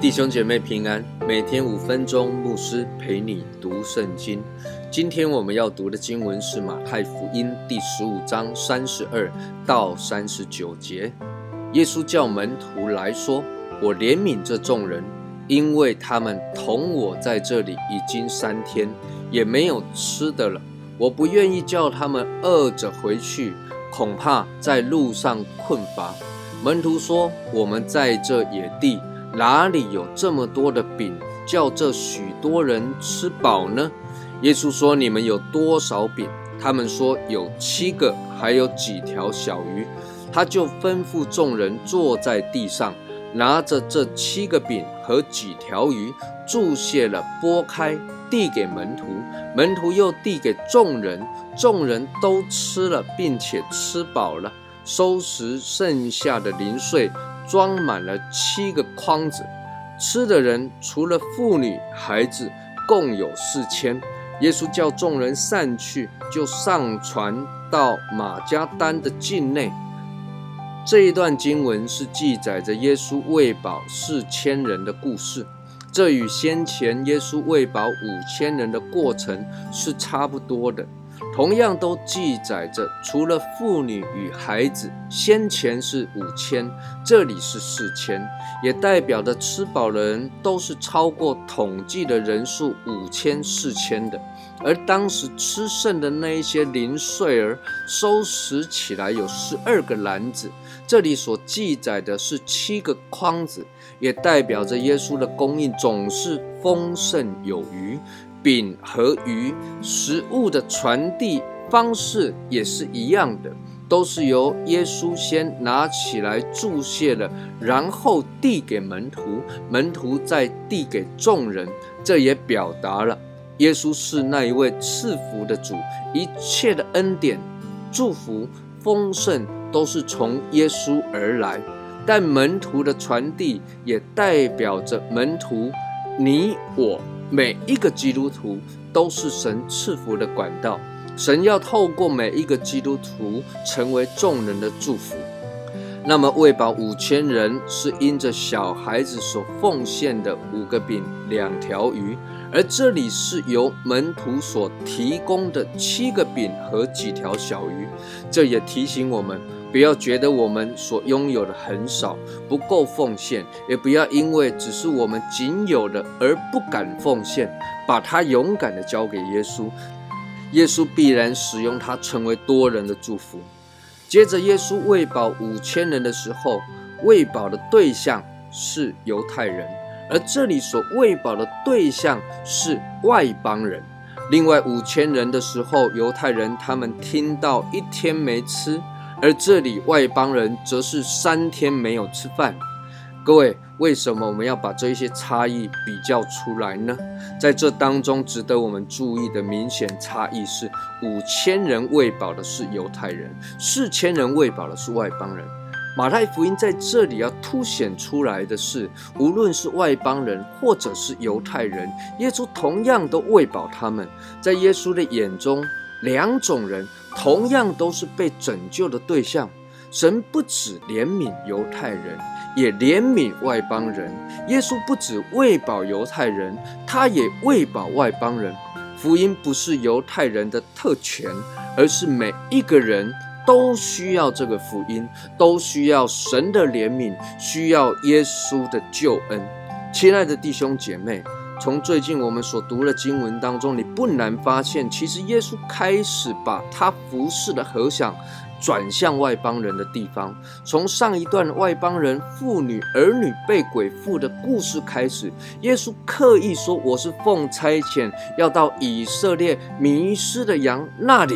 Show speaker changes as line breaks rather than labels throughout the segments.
弟兄姐妹平安，每天五分钟，牧师陪你读圣经。今天我们要读的经文是马太福音第十五章三十二到三十九节。耶稣叫门徒来说：“我怜悯这众人，因为他们同我在这里已经三天，也没有吃的了。我不愿意叫他们饿着回去，恐怕在路上困乏。”门徒说：“我们在这野地。”哪里有这么多的饼，叫这许多人吃饱呢？耶稣说：“你们有多少饼？”他们说：“有七个，还有几条小鱼。”他就吩咐众人坐在地上，拿着这七个饼和几条鱼，注谢了，拨开，递给门徒。门徒又递给众人，众人都吃了，并且吃饱了，收拾剩下的零碎。装满了七个筐子，吃的人除了妇女孩子，共有四千。耶稣叫众人散去，就上船到马加丹的境内。这一段经文是记载着耶稣喂饱四千人的故事，这与先前耶稣喂饱五千人的过程是差不多的。同样都记载着，除了妇女与孩子，先前是五千，这里是四千，也代表着吃饱的人都是超过统计的人数五千四千的。而当时吃剩的那一些零碎儿，收拾起来有十二个篮子，这里所记载的是七个筐子，也代表着耶稣的供应总是丰盛有余。饼和鱼食物的传递方式也是一样的，都是由耶稣先拿起来注谢了，然后递给门徒，门徒再递给众人。这也表达了耶稣是那一位赐福的主，一切的恩典、祝福、丰盛都是从耶稣而来。但门徒的传递也代表着门徒，你我。每一个基督徒都是神赐福的管道，神要透过每一个基督徒成为众人的祝福。那么喂饱五千人是因着小孩子所奉献的五个饼两条鱼，而这里是由门徒所提供的七个饼和几条小鱼，这也提醒我们。不要觉得我们所拥有的很少，不够奉献，也不要因为只是我们仅有的而不敢奉献，把它勇敢的交给耶稣，耶稣必然使用它成为多人的祝福。接着，耶稣喂饱五千人的时候，喂饱的对象是犹太人，而这里所喂饱的对象是外邦人。另外五千人的时候，犹太人他们听到一天没吃。而这里外邦人则是三天没有吃饭。各位，为什么我们要把这一些差异比较出来呢？在这当中，值得我们注意的明显差异是：五千人喂饱的是犹太人，四千人喂饱的是外邦人。马太福音在这里要凸显出来的是，无论是外邦人或者是犹太人，耶稣同样都喂饱他们。在耶稣的眼中，两种人。同样都是被拯救的对象，神不止怜悯犹太人，也怜悯外邦人。耶稣不止喂饱犹太人，他也喂饱外邦人。福音不是犹太人的特权，而是每一个人都需要这个福音，都需要神的怜悯，需要耶稣的救恩。亲爱的弟兄姐妹。从最近我们所读的经文当中，你不难发现，其实耶稣开始把他服侍的合想转向外邦人的地方。从上一段外邦人妇女儿女被鬼附的故事开始，耶稣刻意说：“我是奉差遣要到以色列迷失的羊那里。”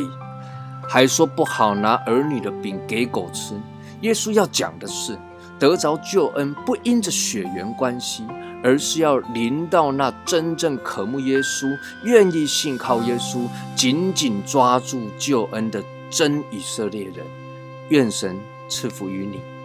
还说不好拿儿女的饼给狗吃。耶稣要讲的是，得着救恩不因着血缘关系。而是要临到那真正渴慕耶稣、愿意信靠耶稣、紧紧抓住救恩的真以色列人。愿神赐福于你。